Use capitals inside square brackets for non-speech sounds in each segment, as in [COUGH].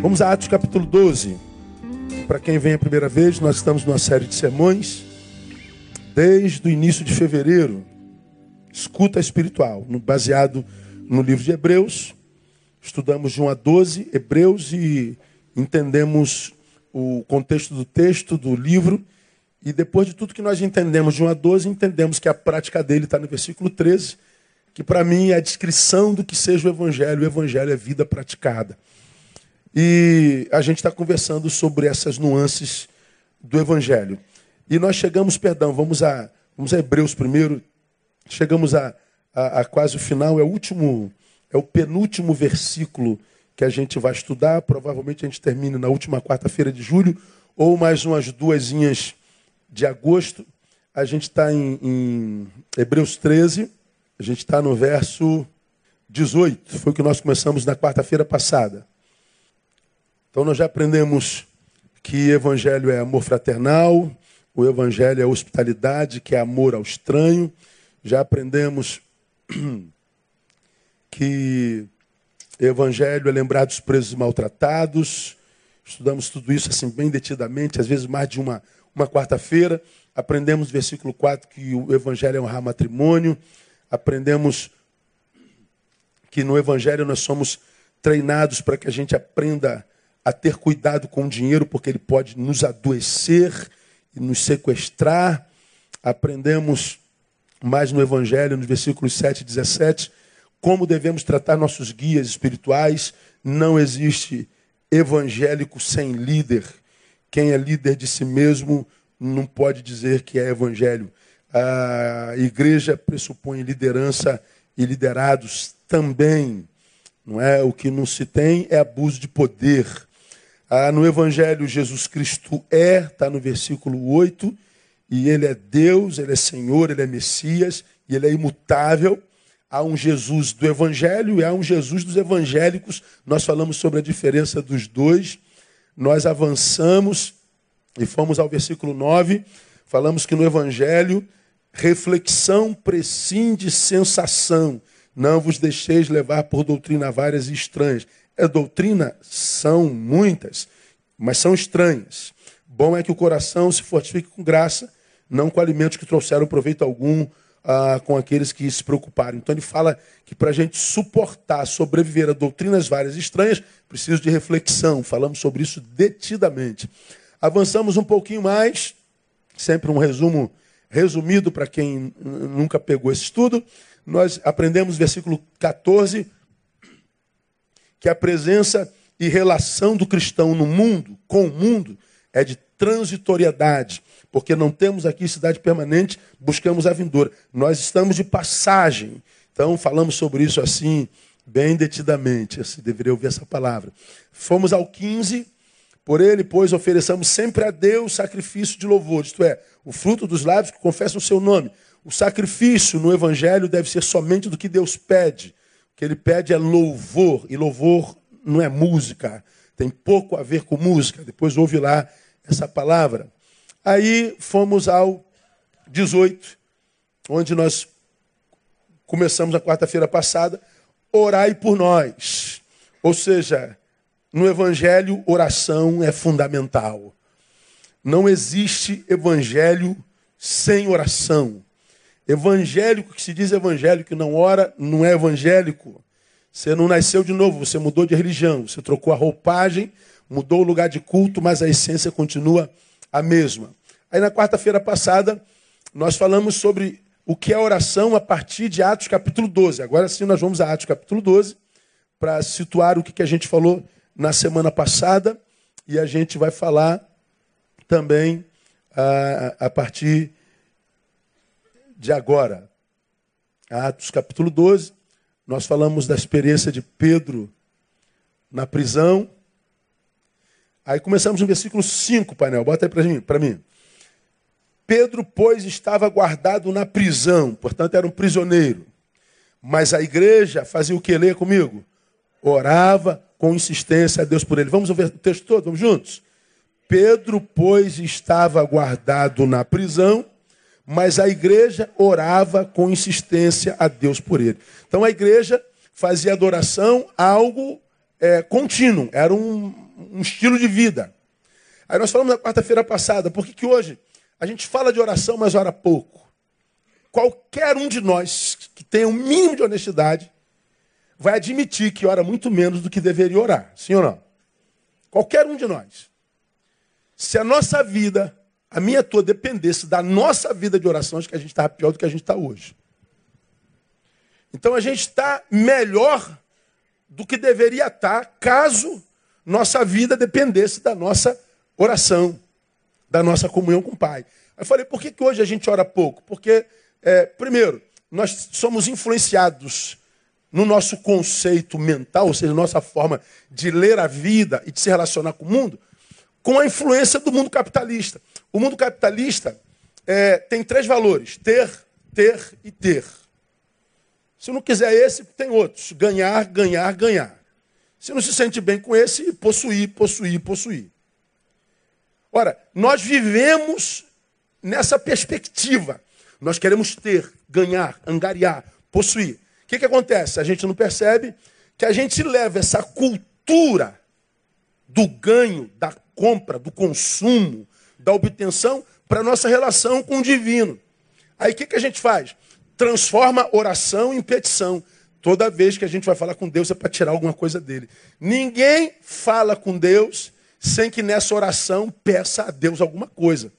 Vamos a Atos capítulo 12. Para quem vem a primeira vez, nós estamos numa série de sermões desde o início de fevereiro. Escuta espiritual, baseado no livro de Hebreus. Estudamos de 1 a 12 Hebreus e entendemos o contexto do texto, do livro. E depois de tudo que nós entendemos de 1 a 12, entendemos que a prática dele está no versículo 13, que para mim é a descrição do que seja o Evangelho. O Evangelho é vida praticada. E a gente está conversando sobre essas nuances do Evangelho. E nós chegamos, perdão, vamos a, vamos a Hebreus primeiro. Chegamos a, a, a quase o final, é o último, é o penúltimo versículo que a gente vai estudar. Provavelmente a gente termina na última quarta-feira de julho, ou mais umas duas de agosto. A gente está em, em Hebreus 13, a gente está no verso 18. Foi o que nós começamos na quarta-feira passada. Então nós já aprendemos que evangelho é amor fraternal, o evangelho é hospitalidade, que é amor ao estranho. Já aprendemos [CLEARS THROAT] que evangelho é lembrar dos presos maltratados. Estudamos tudo isso assim bem detidamente, às vezes mais de uma, uma quarta-feira. Aprendemos versículo 4 que o evangelho é honrar matrimônio. Aprendemos que no evangelho nós somos treinados para que a gente aprenda a ter cuidado com o dinheiro, porque ele pode nos adoecer e nos sequestrar. Aprendemos mais no Evangelho, nos versículos 7 e 17, como devemos tratar nossos guias espirituais. Não existe evangélico sem líder. Quem é líder de si mesmo não pode dizer que é evangelho. A igreja pressupõe liderança e liderados também. Não é o que não se tem é abuso de poder. Ah, no Evangelho, Jesus Cristo é, está no versículo 8, e ele é Deus, ele é Senhor, ele é Messias, e ele é imutável. Há um Jesus do Evangelho e há um Jesus dos evangélicos. Nós falamos sobre a diferença dos dois. Nós avançamos e fomos ao versículo 9. Falamos que no Evangelho, reflexão prescinde sensação. Não vos deixeis levar por doutrina várias e estranhas. Doutrina? São muitas, mas são estranhas. Bom é que o coração se fortifique com graça, não com alimentos que trouxeram proveito algum ah, com aqueles que se preocuparam. Então ele fala que para a gente suportar, sobreviver a doutrinas várias e estranhas, precisa de reflexão. Falamos sobre isso detidamente. Avançamos um pouquinho mais, sempre um resumo resumido para quem nunca pegou esse estudo. Nós aprendemos versículo 14 que a presença e relação do cristão no mundo, com o mundo, é de transitoriedade, porque não temos aqui cidade permanente, buscamos a vindoura. Nós estamos de passagem. Então, falamos sobre isso assim, bem detidamente, assim, deveria ouvir essa palavra. Fomos ao 15, por ele, pois, ofereçamos sempre a Deus sacrifício de louvor, isto é, o fruto dos lábios que confessam o seu nome. O sacrifício no Evangelho deve ser somente do que Deus pede que ele pede é louvor, e louvor não é música, tem pouco a ver com música. Depois ouve lá essa palavra. Aí fomos ao 18, onde nós começamos a quarta-feira passada, orai por nós. Ou seja, no evangelho, oração é fundamental. Não existe evangelho sem oração. Evangélico que se diz evangélico que não ora, não é evangélico. Você não nasceu de novo, você mudou de religião, você trocou a roupagem, mudou o lugar de culto, mas a essência continua a mesma. Aí na quarta-feira passada, nós falamos sobre o que é oração a partir de Atos capítulo 12. Agora sim nós vamos a Atos capítulo 12 para situar o que a gente falou na semana passada e a gente vai falar também a, a partir de agora. Atos capítulo 12, nós falamos da experiência de Pedro na prisão. Aí começamos no versículo 5, painel, bota aí para mim, mim. Pedro, pois, estava guardado na prisão, portanto era um prisioneiro. Mas a igreja fazia o que? Leia comigo. Orava com insistência a Deus por ele. Vamos ver o texto todo, vamos juntos? Pedro, pois, estava guardado na prisão mas a igreja orava com insistência a Deus por ele. Então a igreja fazia adoração algo é, contínuo, era um, um estilo de vida. Aí nós falamos na quarta-feira passada, por que, hoje a gente fala de oração, mas ora pouco? Qualquer um de nós que tenha um mínimo de honestidade vai admitir que ora muito menos do que deveria orar. Sim ou não? Qualquer um de nós. Se a nossa vida, a minha tua, dependesse da nossa vida de oração, acho que a gente estava pior do que a gente está hoje. Então a gente está melhor do que deveria estar tá, caso nossa vida dependesse da nossa oração, da nossa comunhão com o Pai. Eu falei, por que, que hoje a gente ora pouco? Porque, é, primeiro, nós somos influenciados no nosso conceito mental, ou seja, nossa forma de ler a vida e de se relacionar com o mundo, com a influência do mundo capitalista. O mundo capitalista é, tem três valores: ter, ter e ter. Se não quiser esse, tem outros: ganhar, ganhar, ganhar. Se não se sente bem com esse, possuir, possuir, possuir. Ora, nós vivemos nessa perspectiva. Nós queremos ter, ganhar, angariar, possuir. O que, que acontece? A gente não percebe que a gente leva essa cultura do ganho, da compra, do consumo, da obtenção para a nossa relação com o divino. Aí o que, que a gente faz? Transforma oração em petição. Toda vez que a gente vai falar com Deus é para tirar alguma coisa dele. Ninguém fala com Deus sem que nessa oração peça a Deus alguma coisa.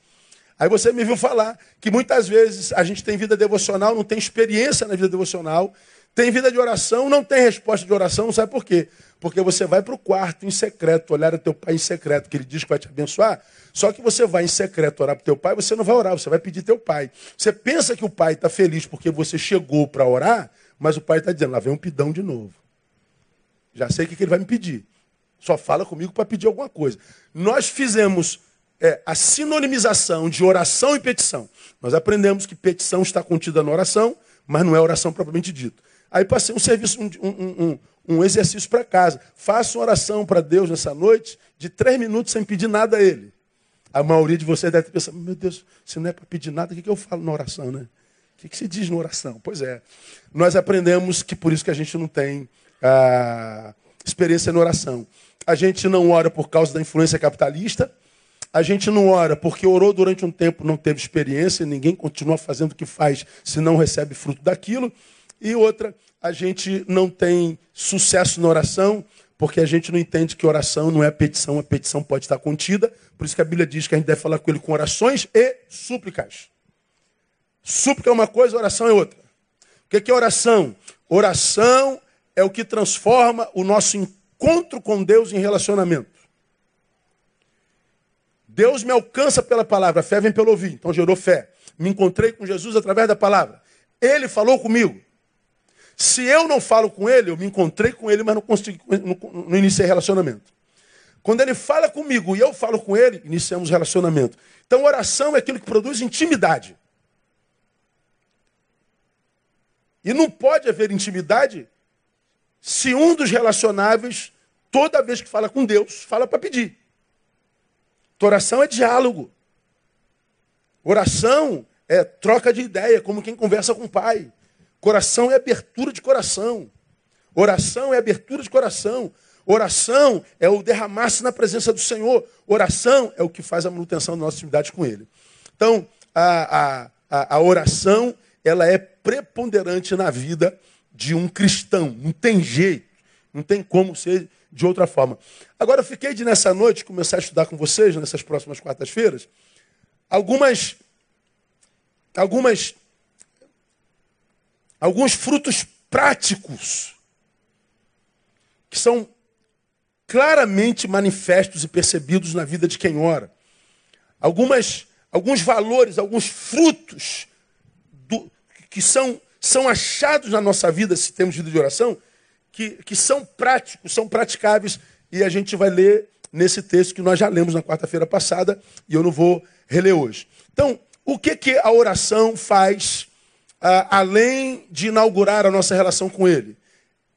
Aí você me viu falar que muitas vezes a gente tem vida devocional, não tem experiência na vida devocional, tem vida de oração, não tem resposta de oração, sabe por quê? Porque você vai para o quarto em secreto, olhar o teu pai em secreto, que ele diz que vai te abençoar. Só que você vai em secreto orar para teu pai, você não vai orar, você vai pedir teu pai. Você pensa que o pai está feliz porque você chegou para orar, mas o pai está dizendo, lá vem um pidão de novo. Já sei o que ele vai me pedir. Só fala comigo para pedir alguma coisa. Nós fizemos é, a sinonimização de oração e petição. Nós aprendemos que petição está contida na oração, mas não é oração propriamente dita. Aí passei um serviço, um, um, um, um exercício para casa. Faça uma oração para Deus nessa noite de três minutos sem pedir nada a Ele. A maioria de vocês deve pensar, meu Deus, se não é para pedir nada, o que, que eu falo na oração, né? O que, que se diz na oração? Pois é. Nós aprendemos que por isso que a gente não tem ah, experiência na oração. A gente não ora por causa da influência capitalista. A gente não ora porque orou durante um tempo, não teve experiência, ninguém continua fazendo o que faz se não recebe fruto daquilo. E outra, a gente não tem sucesso na oração porque a gente não entende que oração não é petição, a petição pode estar contida. Por isso que a Bíblia diz que a gente deve falar com ele com orações e súplicas. Súplica é uma coisa, oração é outra. O que é oração? Oração é o que transforma o nosso encontro com Deus em relacionamento. Deus me alcança pela palavra, fé vem pelo ouvir. Então gerou fé. Me encontrei com Jesus através da palavra. Ele falou comigo. Se eu não falo com ele, eu me encontrei com ele, mas não consegui, não, não iniciei relacionamento. Quando ele fala comigo e eu falo com ele, iniciamos relacionamento. Então, oração é aquilo que produz intimidade. E não pode haver intimidade se um dos relacionáveis, toda vez que fala com Deus, fala para pedir. oração é diálogo. Oração é troca de ideia, como quem conversa com o pai. Coração é abertura de coração. Oração é abertura de coração. Oração é o derramar-se na presença do Senhor. Oração é o que faz a manutenção da nossa intimidade com Ele. Então, a, a, a oração ela é preponderante na vida de um cristão. Não tem jeito, não tem como ser de outra forma. Agora, eu fiquei de nessa noite começar a estudar com vocês, nessas próximas quartas-feiras, algumas, algumas, alguns frutos práticos que são claramente manifestos e percebidos na vida de quem ora. Algumas, alguns valores, alguns frutos do, que são são achados na nossa vida, se temos vida de oração, que, que são práticos, são praticáveis, e a gente vai ler nesse texto que nós já lemos na quarta-feira passada, e eu não vou reler hoje. Então, o que, que a oração faz, além de inaugurar a nossa relação com Ele?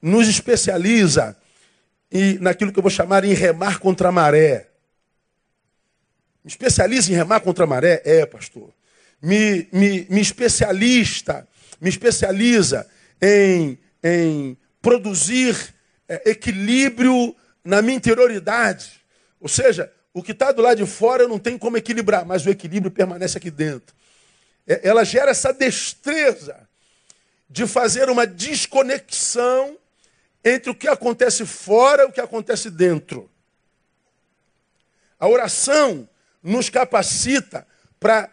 Nos especializa e naquilo que eu vou chamar em remar contra a maré. Me especializa em remar contra a maré? É, pastor. Me, me, me especialista me especializa em, em produzir é, equilíbrio na minha interioridade. Ou seja, o que está do lado de fora eu não tenho como equilibrar, mas o equilíbrio permanece aqui dentro. É, ela gera essa destreza de fazer uma desconexão entre o que acontece fora e o que acontece dentro. A oração nos capacita para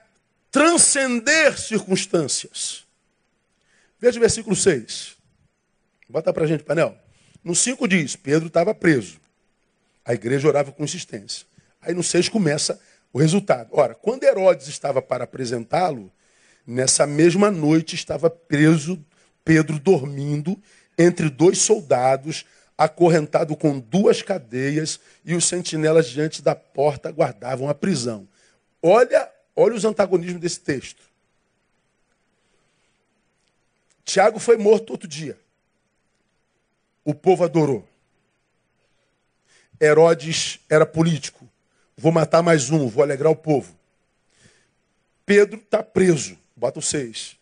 transcender circunstâncias. Veja o versículo 6. Bota para a gente, painel. No 5 diz: Pedro estava preso. A igreja orava com insistência. Aí no 6 começa o resultado. Ora, quando Herodes estava para apresentá-lo, nessa mesma noite estava preso Pedro dormindo entre dois soldados, acorrentado com duas cadeias, e os sentinelas diante da porta guardavam a prisão. Olha, olha os antagonismos desse texto. Tiago foi morto outro dia. O povo adorou. Herodes era político. Vou matar mais um, vou alegrar o povo. Pedro está preso. Bota o seis.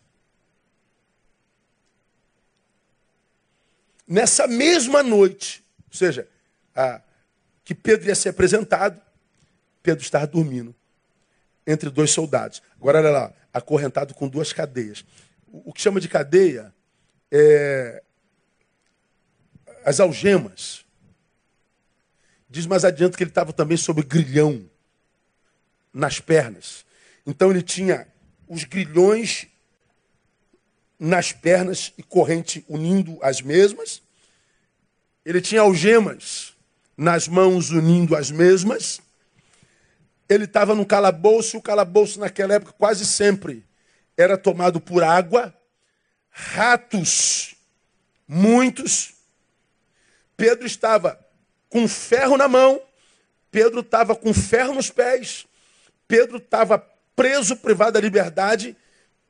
Nessa mesma noite, ou seja, a, que Pedro ia ser apresentado, Pedro estava dormindo entre dois soldados. Agora olha lá, acorrentado com duas cadeias. O, o que chama de cadeia é as algemas. Diz mais adiante que ele estava também sob grilhão nas pernas. Então ele tinha os grilhões nas pernas e corrente unindo as mesmas. Ele tinha algemas nas mãos unindo as mesmas. Ele estava no calabouço, o calabouço naquela época quase sempre era tomado por água, ratos, muitos. Pedro estava com ferro na mão, Pedro estava com ferro nos pés, Pedro estava preso, privado da liberdade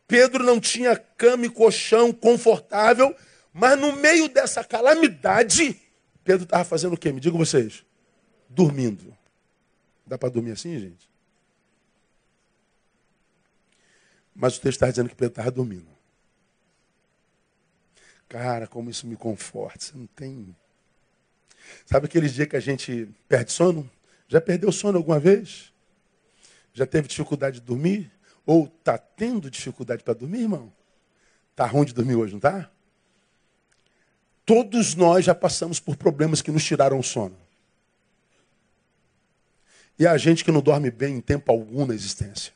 Pedro não tinha cama e colchão confortável, mas no meio dessa calamidade, Pedro estava fazendo o quê? Me digam vocês. Dormindo. Dá para dormir assim, gente? Mas o texto está dizendo que Pedro estava dormindo. Cara, como isso me conforta. Você não tem. Sabe aqueles dias que a gente perde sono? Já perdeu sono alguma vez? Já teve dificuldade de dormir? Ou está tendo dificuldade para dormir, irmão? Está ruim de dormir hoje, não está? Todos nós já passamos por problemas que nos tiraram o sono. E a gente que não dorme bem em tempo algum na existência.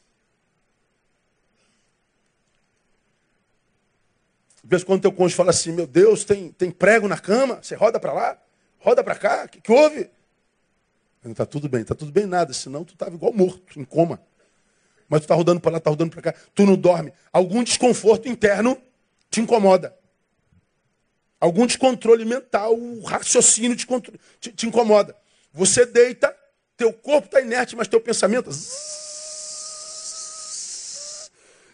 De vez em quando teu cônjuge fala assim, meu Deus, tem, tem prego na cama, você roda para lá, roda para cá, o que, que houve? Está tudo bem, está tudo bem nada, senão tu estava igual morto, em coma mas tu está rodando para lá, está rodando para cá, tu não dorme. Algum desconforto interno te incomoda. Algum descontrole mental, o raciocínio te, te, te incomoda. Você deita, teu corpo está inerte, mas teu pensamento.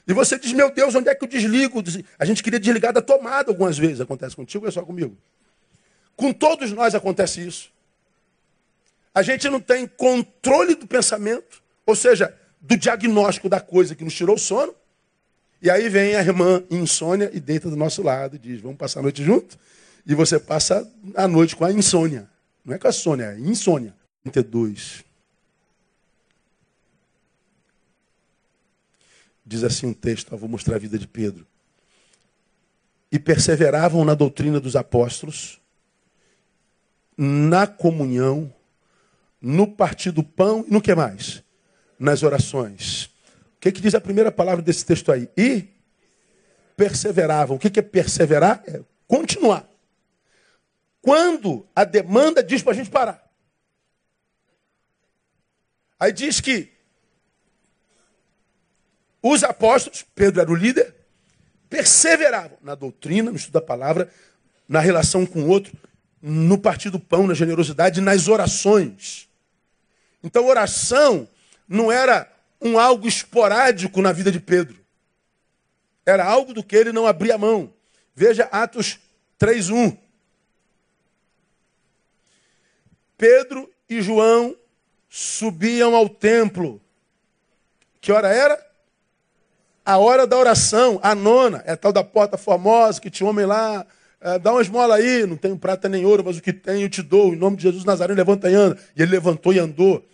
E você diz, meu Deus, onde é que eu desligo? A gente queria desligar da tomada algumas vezes. Acontece contigo ou é só comigo? Com todos nós acontece isso. A gente não tem controle do pensamento, ou seja, do diagnóstico da coisa que nos tirou o sono. E aí vem a irmã insônia e deita do nosso lado e diz: Vamos passar a noite junto? E você passa a noite com a insônia. Não é com a sônia, é insônia. 32. Diz assim um texto, eu vou mostrar a vida de Pedro. E perseveravam na doutrina dos apóstolos, na comunhão, no partir do pão e no que mais? nas orações. O que, que diz a primeira palavra desse texto aí? E perseveravam. O que, que é perseverar? É continuar. Quando a demanda diz para a gente parar. Aí diz que os apóstolos, Pedro era o líder, perseveravam na doutrina, no estudo da palavra, na relação com o outro, no partir do pão, na generosidade, nas orações. Então, oração não era um algo esporádico na vida de Pedro. Era algo do que ele não abria mão. Veja Atos 3:1. Pedro e João subiam ao templo. Que hora era? A hora da oração, a nona, é a tal da porta formosa, que tinha homem lá, é, dá uma esmola aí, não tenho prata nem ouro, mas o que tenho eu te dou. Em nome de Jesus Nazareno, levanta e anda. E ele levantou e andou.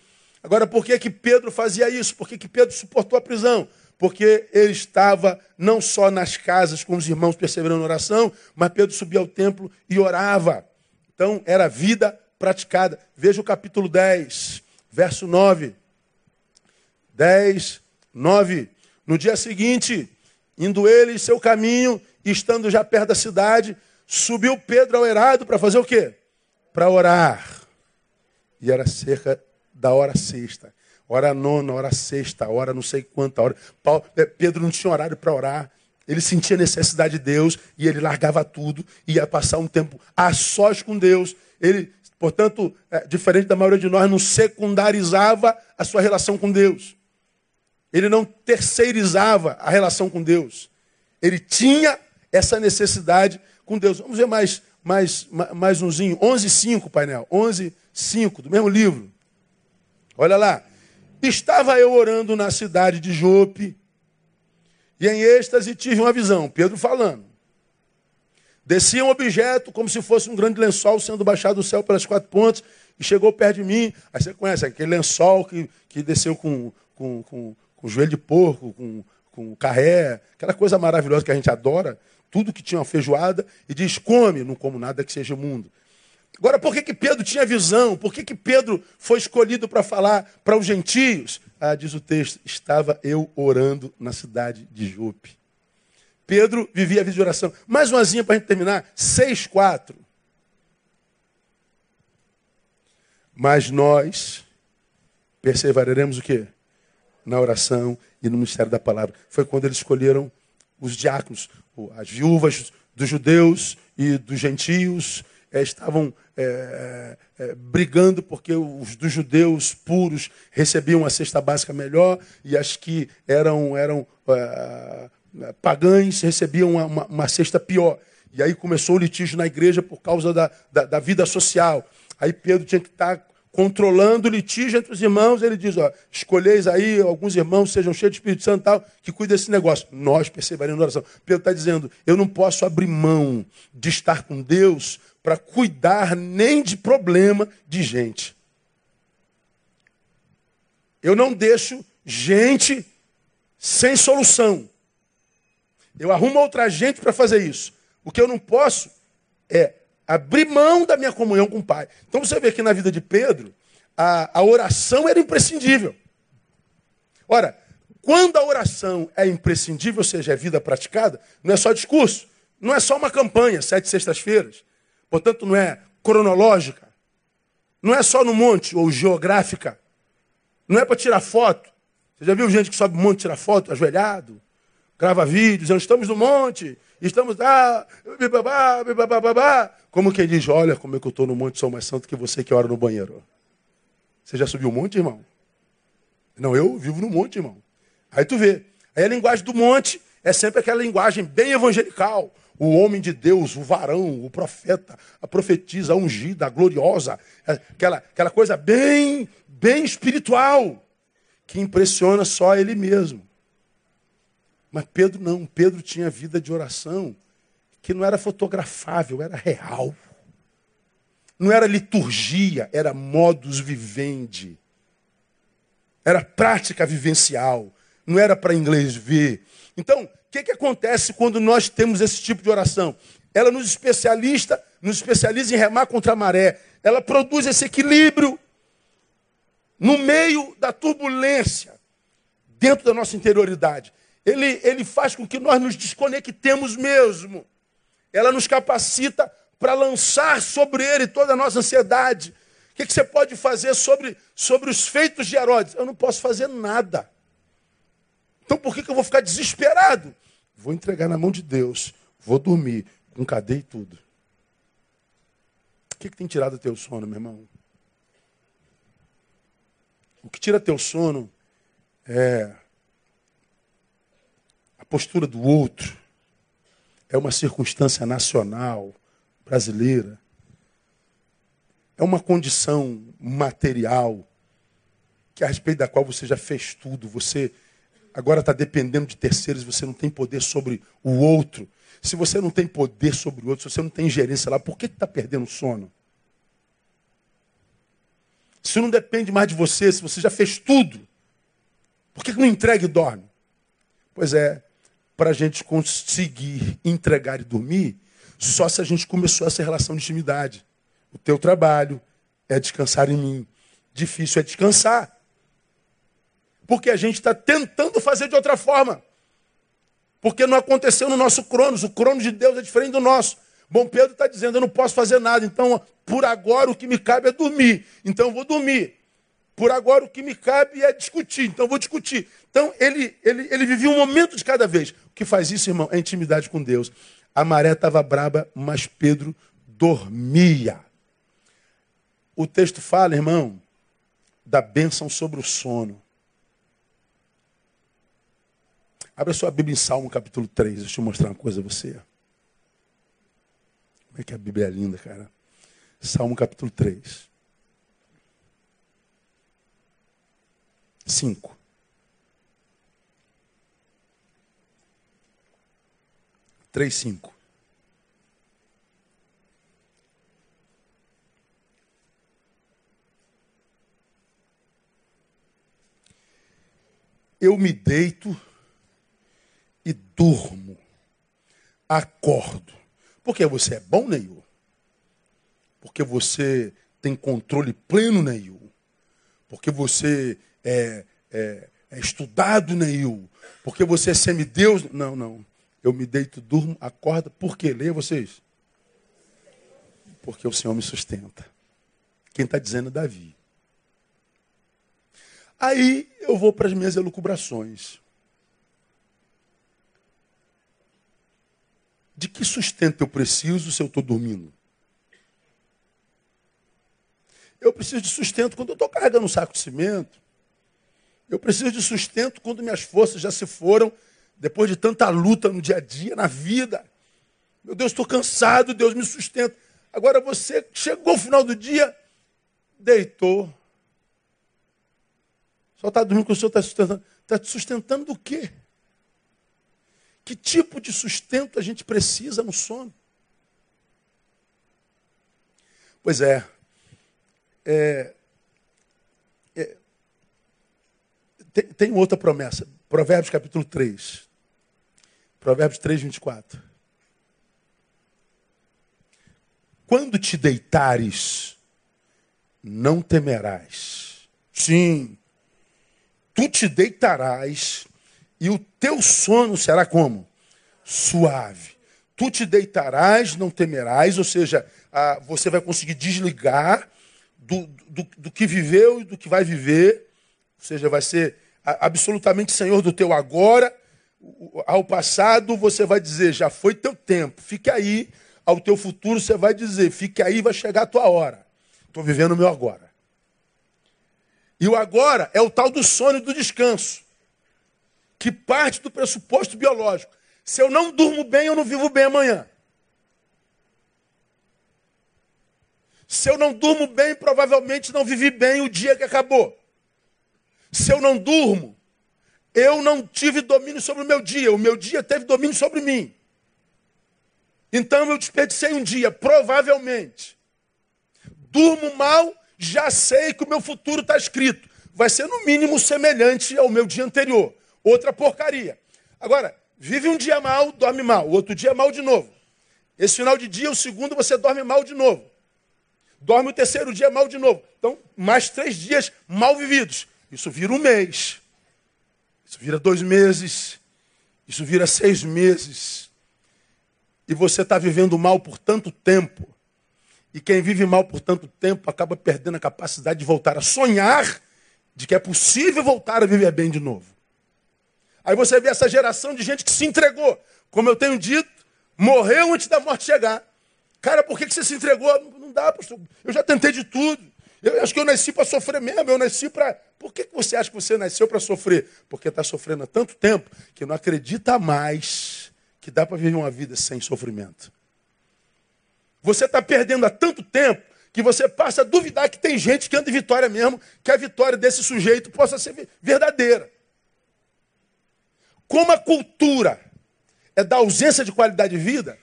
Agora, por que, que Pedro fazia isso? Por que, que Pedro suportou a prisão? Porque ele estava não só nas casas com os irmãos perseverando na oração, mas Pedro subia ao templo e orava. Então, era vida praticada. Veja o capítulo 10, verso 9. 10, 9. No dia seguinte, indo ele seu caminho, estando já perto da cidade, subiu Pedro ao erado para fazer o quê? Para orar. E era cerca da hora sexta. Hora nona, hora sexta, hora não sei quanta hora. Paulo, é, Pedro não tinha horário para orar. Ele sentia necessidade de Deus e ele largava tudo, ia passar um tempo a sós com Deus. Ele, portanto, é, diferente da maioria de nós, não secundarizava a sua relação com Deus. Ele não terceirizava a relação com Deus. Ele tinha essa necessidade com Deus. Vamos ver mais, mais, mais umzinho. 11.5, painel. 11.5, do mesmo livro. Olha lá. Estava eu orando na cidade de Jope, e em êxtase tive uma visão. Pedro falando. Descia um objeto como se fosse um grande lençol sendo baixado do céu pelas quatro pontas e chegou perto de mim. Aí você conhece aquele lençol que, que desceu com, com, com, com joelho de porco, com, com carré, aquela coisa maravilhosa que a gente adora, tudo que tinha uma feijoada, e diz: come, não como nada que seja mundo. Agora, por que, que Pedro tinha visão? Por que, que Pedro foi escolhido para falar para os gentios? Ah, diz o texto: estava eu orando na cidade de Jope. Pedro vivia a vida de oração. Mais uma zinha para a gente terminar. 6, 4. Mas nós perseveraremos o quê? Na oração e no mistério da palavra. Foi quando eles escolheram os diáconos, as viúvas dos judeus e dos gentios, é, estavam é, é, brigando porque os dos judeus puros recebiam a cesta básica melhor e as que eram, eram pagães recebiam uma, uma, cesta pior. E aí começou o litígio na igreja por causa da, da, da vida social. Aí Pedro tinha que estar controlando o litígio entre os irmãos, ele diz, ó, escolheis aí alguns irmãos, sejam cheios de Espírito Santo tal, que cuidem desse negócio. Nós perseveremos na oração. Pedro está dizendo, eu não posso abrir mão de estar com Deus para cuidar nem de problema de gente. Eu não deixo gente sem solução. Eu arrumo outra gente para fazer isso. O que eu não posso é abrir mão da minha comunhão com o Pai. Então você vê que na vida de Pedro, a, a oração era imprescindível. Ora, quando a oração é imprescindível, ou seja, é vida praticada, não é só discurso, não é só uma campanha, sete sextas-feiras, portanto, não é cronológica, não é só no monte ou geográfica, não é para tirar foto. Você já viu gente que sobe o monte tirar foto, ajoelhado, grava vídeos, estamos no monte, estamos lá, bibabá, bibabá, como quem diz, olha como é que eu estou no monte, sou mais santo que você que ora no banheiro. Você já subiu o monte, irmão? Não, eu vivo no monte, irmão. Aí tu vê. Aí a linguagem do monte é sempre aquela linguagem bem evangelical. O homem de Deus, o varão, o profeta, a profetisa, a ungida, a gloriosa. Aquela, aquela coisa bem, bem espiritual. Que impressiona só ele mesmo. Mas Pedro não, Pedro tinha vida de oração que não era fotografável, era real. Não era liturgia, era modus vivendi. Era prática vivencial. Não era para inglês ver. Então, que, que acontece quando nós temos esse tipo de oração? Ela nos especialista, nos especializa em remar contra a maré. Ela produz esse equilíbrio no meio da turbulência, dentro da nossa interioridade ele, ele faz com que nós nos desconectemos mesmo. Ela nos capacita para lançar sobre ele toda a nossa ansiedade. O que, que, você pode fazer sobre, sobre os feitos de Herodes? Eu não posso fazer nada. Então por que, que eu vou ficar desesperado? Vou entregar na mão de Deus. Vou dormir com cadeia e tudo. O que, que tem tirado teu sono, meu irmão? O que tira teu sono é postura do outro, é uma circunstância nacional, brasileira, é uma condição material que a respeito da qual você já fez tudo, você agora está dependendo de terceiros, você não tem poder sobre o outro. Se você não tem poder sobre o outro, se você não tem gerência lá, por que está perdendo sono? Se não depende mais de você, se você já fez tudo, por que não entrega e dorme? Pois é, para a gente conseguir entregar e dormir, só se a gente começou essa relação de intimidade. O teu trabalho é descansar em mim. Difícil é descansar. Porque a gente está tentando fazer de outra forma. Porque não aconteceu no nosso cronos. O cronos de Deus é diferente do nosso. Bom Pedro está dizendo, eu não posso fazer nada. Então, por agora, o que me cabe é dormir. Então, eu vou dormir. Por agora, o que me cabe é discutir. Então, eu vou discutir. Então, ele, ele, ele vivia um momento de cada vez. O que faz isso, irmão, é intimidade com Deus. A maré estava braba, mas Pedro dormia. O texto fala, irmão, da bênção sobre o sono. Abra sua Bíblia em Salmo capítulo 3. Deixa eu mostrar uma coisa a você. Como é que a Bíblia é linda, cara. Salmo capítulo 3. 5. Três, cinco. Eu me deito e durmo, acordo. Porque você é bom, Neil? Porque você tem controle pleno, Neil? Porque você é, é, é estudado, Neil? Porque você é semideus? Não, não. Eu me deito, durmo, acordo. Por quê? Leia vocês. Porque o Senhor me sustenta. Quem está dizendo é Davi. Aí eu vou para as minhas elucubrações. De que sustento eu preciso se eu estou dormindo? Eu preciso de sustento quando eu estou carregando um saco de cimento. Eu preciso de sustento quando minhas forças já se foram depois de tanta luta no dia a dia, na vida. Meu Deus, estou cansado, Deus me sustenta. Agora você chegou ao final do dia, deitou, só está dormindo que o Senhor está sustentando. Está te sustentando do quê? Que tipo de sustento a gente precisa no sono? Pois é, é, é tem, tem, outra promessa. Provérbios capítulo 3. Provérbios 3, 24. Quando te deitares, não temerás. Sim, tu te deitarás e o teu sono será como? Suave. Tu te deitarás, não temerás, ou seja, você vai conseguir desligar do, do, do que viveu e do que vai viver, ou seja, vai ser absolutamente senhor do teu agora. Ao passado você vai dizer, já foi teu tempo, fique aí. Ao teu futuro você vai dizer, fique aí, vai chegar a tua hora. Estou vivendo o meu agora. E o agora é o tal do sono e do descanso, que parte do pressuposto biológico. Se eu não durmo bem, eu não vivo bem amanhã. Se eu não durmo bem, provavelmente não vivi bem o dia que acabou. Se eu não durmo, eu não tive domínio sobre o meu dia, o meu dia teve domínio sobre mim. Então eu desperdicei um dia, provavelmente. Durmo mal, já sei que o meu futuro está escrito. Vai ser no mínimo semelhante ao meu dia anterior. Outra porcaria. Agora, vive um dia mal, dorme mal. O outro dia mal de novo. Esse final de dia, o segundo, você dorme mal de novo. Dorme o terceiro dia mal de novo. Então, mais três dias mal vividos. Isso vira um mês. Isso vira dois meses. Isso vira seis meses. E você está vivendo mal por tanto tempo e quem vive mal por tanto tempo acaba perdendo a capacidade de voltar a sonhar de que é possível voltar a viver bem de novo. Aí você vê essa geração de gente que se entregou. Como eu tenho dito, morreu antes da morte chegar. Cara, por que você se entregou? Não dá, pastor. Eu já tentei de tudo. Eu acho que eu nasci para sofrer mesmo. Eu nasci para. Por que você acha que você nasceu para sofrer? Porque está sofrendo há tanto tempo que não acredita mais que dá para viver uma vida sem sofrimento. Você está perdendo há tanto tempo que você passa a duvidar que tem gente que anda em vitória mesmo, que a vitória desse sujeito possa ser verdadeira. Como a cultura é da ausência de qualidade de vida,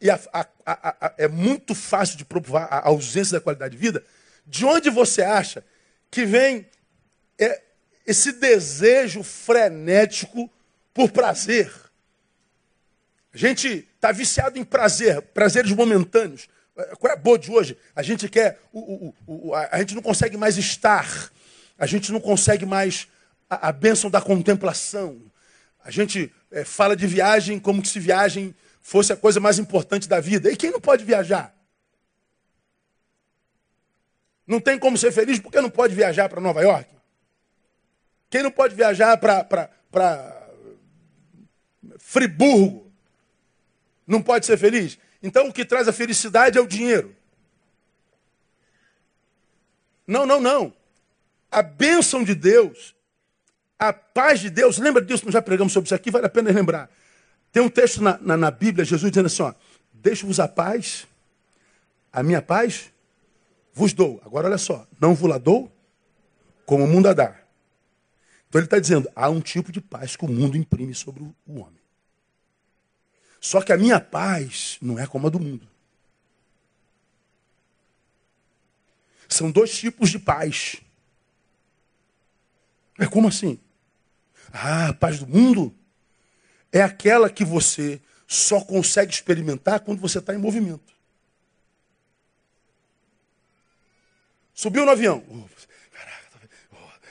e a, a, a, é muito fácil de provar a ausência da qualidade de vida, de onde você acha que vem é, esse desejo frenético por prazer? A gente está viciado em prazer, prazeres momentâneos. Qual é a boa de hoje? A gente quer, o, o, o, a gente não consegue mais estar, a gente não consegue mais a, a bênção da contemplação. A gente é, fala de viagem como se viagem fosse a coisa mais importante da vida. E quem não pode viajar? Não tem como ser feliz porque não pode viajar para Nova York? Quem não pode viajar para Friburgo? Não pode ser feliz? Então o que traz a felicidade é o dinheiro. Não, não, não. A bênção de Deus, a paz de Deus, lembra disso, nós já pregamos sobre isso aqui, vale a pena lembrar. Tem um texto na, na, na Bíblia, Jesus dizendo assim: deixo-vos a paz, a minha paz vos dou. Agora olha só, não vos la dou como o mundo a dá. Então ele está dizendo, há um tipo de paz que o mundo imprime sobre o homem. Só que a minha paz não é como a do mundo. São dois tipos de paz. É como assim? Ah, a paz do mundo é aquela que você só consegue experimentar quando você está em movimento. Subiu no avião. Oh, caraca,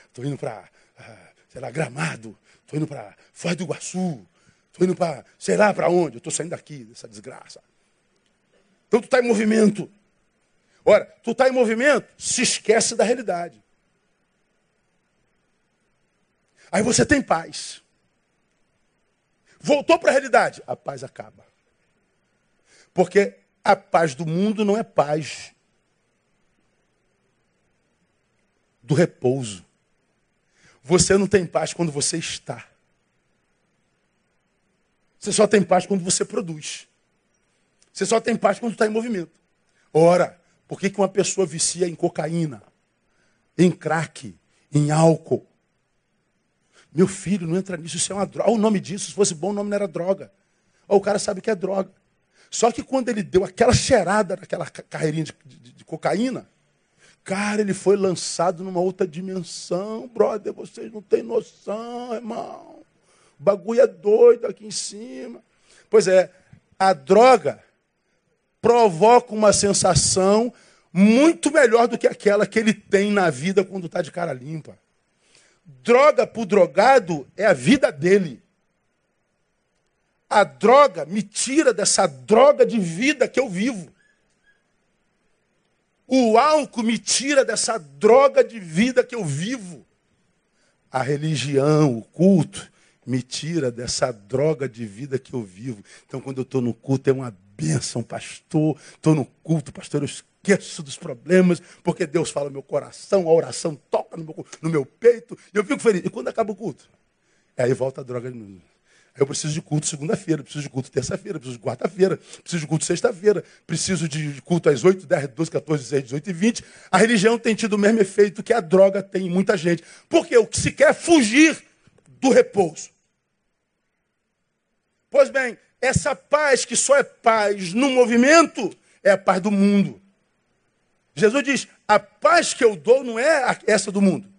estou indo para, ah, sei lá, Gramado. Estou indo para Foz do Iguaçu. Estou indo para, sei lá para onde, eu estou saindo daqui, dessa desgraça. Então tu está em movimento. Ora, tu está em movimento, se esquece da realidade. Aí você tem paz. Voltou para a realidade, a paz acaba. Porque a paz do mundo não é paz do repouso. Você não tem paz quando você está. Você só tem paz quando você produz. Você só tem paz quando está em movimento. Ora, por que, que uma pessoa vicia em cocaína, em crack, em álcool? Meu filho, não entra nisso, isso é uma droga. Olha o nome disso, se fosse bom, o nome não era droga. Olha, o cara sabe que é droga. Só que quando ele deu aquela cheirada naquela carreirinha de, de, de cocaína, cara, ele foi lançado numa outra dimensão. Brother, vocês não têm noção, irmão. O bagulho é doido aqui em cima. Pois é, a droga provoca uma sensação muito melhor do que aquela que ele tem na vida quando está de cara limpa. Droga para o drogado é a vida dele. A droga me tira dessa droga de vida que eu vivo. O álcool me tira dessa droga de vida que eu vivo. A religião, o culto, me tira dessa droga de vida que eu vivo. Então, quando eu estou no culto, é uma bênção, pastor. Estou no culto, pastor, eu esqueço dos problemas, porque Deus fala no meu coração, a oração toca no meu, no meu peito, e eu fico feliz. E quando acaba o culto? Aí volta a droga de novo. Eu preciso de culto segunda-feira, preciso de culto terça-feira, preciso de quarta-feira, preciso de culto sexta-feira, preciso de culto às 8, 10, 12, 14, 16, 18 e 20. A religião tem tido o mesmo efeito que a droga tem em muita gente. Porque o que se quer é fugir do repouso. Pois bem, essa paz que só é paz no movimento é a paz do mundo. Jesus diz: a paz que eu dou não é essa do mundo.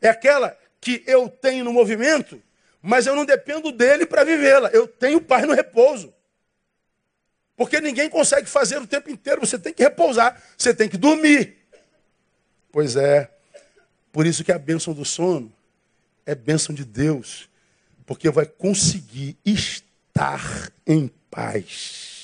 É aquela que eu tenho no movimento, mas eu não dependo dele para vivê-la. Eu tenho paz no repouso. Porque ninguém consegue fazer o tempo inteiro. Você tem que repousar, você tem que dormir. Pois é. Por isso que a bênção do sono é bênção de Deus porque vai conseguir estar em paz.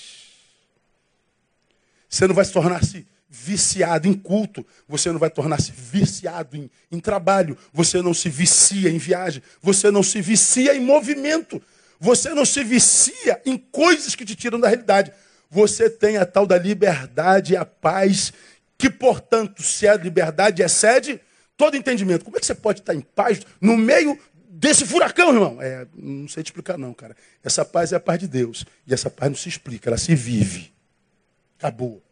Você não vai se tornar-se viciado em culto, você não vai tornar-se viciado em, em trabalho, você não se vicia em viagem, você não se vicia em movimento, você não se vicia em coisas que te tiram da realidade. Você tem a tal da liberdade e a paz, que, portanto, se a liberdade excede todo entendimento. Como é que você pode estar em paz no meio desse furacão, irmão. É, não sei te explicar, não, cara. Essa paz é a paz de Deus. E essa paz não se explica, ela se vive. Acabou.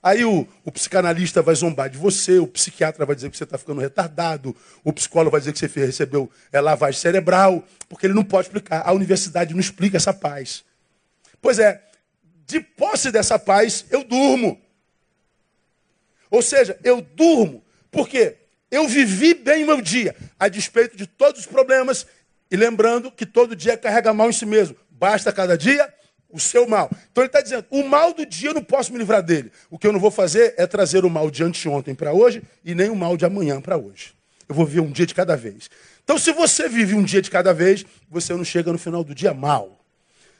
Aí o, o, psicanalista vai zombar de você, o psiquiatra vai dizer que você está ficando retardado, o psicólogo vai dizer que você recebeu é, lavagem cerebral, porque ele não pode explicar. A universidade não explica essa paz. Pois é, de posse dessa paz, eu durmo. Ou seja, eu durmo porque eu vivi bem o meu dia, a despeito de todos os problemas, e lembrando que todo dia carrega mal em si mesmo. Basta cada dia o seu mal. Então ele está dizendo: o mal do dia eu não posso me livrar dele. O que eu não vou fazer é trazer o mal de anteontem para hoje e nem o mal de amanhã para hoje. Eu vou viver um dia de cada vez. Então, se você vive um dia de cada vez, você não chega no final do dia mal.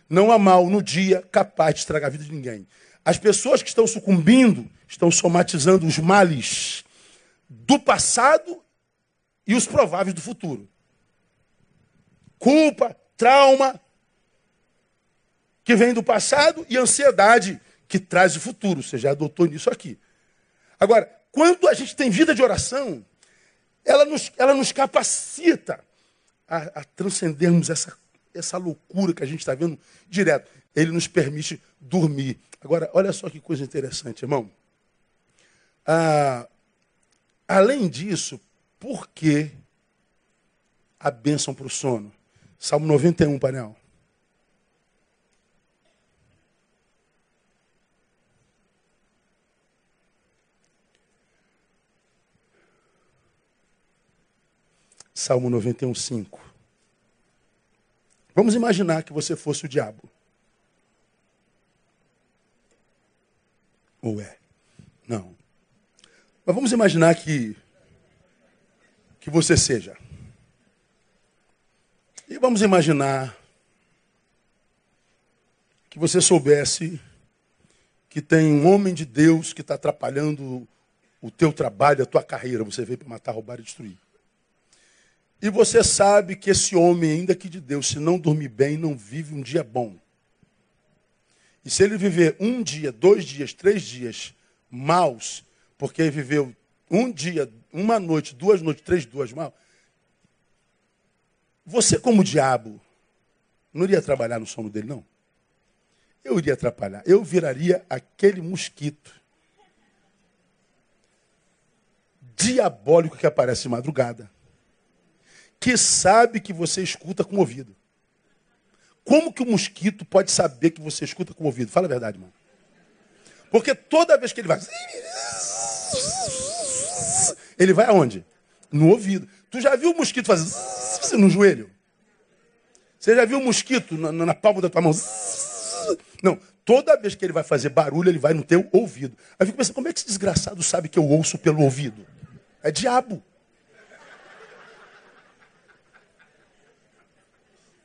Não há mal no dia capaz de estragar a vida de ninguém. As pessoas que estão sucumbindo estão somatizando os males do passado e os prováveis do futuro. Culpa, trauma, que vem do passado e ansiedade que traz o futuro. Você já adotou nisso aqui. Agora, quando a gente tem vida de oração, ela nos, ela nos capacita a, a transcendermos essa, essa loucura que a gente está vendo direto. Ele nos permite dormir. Agora, olha só que coisa interessante, irmão. Ah, além disso, por que a bênção para o sono? Salmo 91, painel. Salmo 91, 5. Vamos imaginar que você fosse o diabo. Ou é? Não. Mas vamos imaginar que que você seja. E vamos imaginar que você soubesse que tem um homem de Deus que está atrapalhando o teu trabalho, a tua carreira. Você veio para matar, roubar e destruir. E você sabe que esse homem, ainda que de Deus, se não dormir bem, não vive um dia bom. E se ele viver um dia, dois dias, três dias maus, porque viveu um dia, uma noite, duas noites, três, duas mal, você como diabo, não iria trabalhar no sono dele, não? Eu iria atrapalhar. Eu viraria aquele mosquito diabólico que aparece de madrugada que sabe que você escuta com o ouvido. Como que o mosquito pode saber que você escuta com o ouvido? Fala a verdade, mano. Porque toda vez que ele vai. Ele vai aonde? No ouvido. Tu já viu o mosquito fazer no joelho? Você já viu o mosquito na, na palma da tua mão? Não. Toda vez que ele vai fazer barulho, ele vai no teu ouvido. Aí eu fico pensando, como é que esse desgraçado sabe que eu ouço pelo ouvido? É diabo.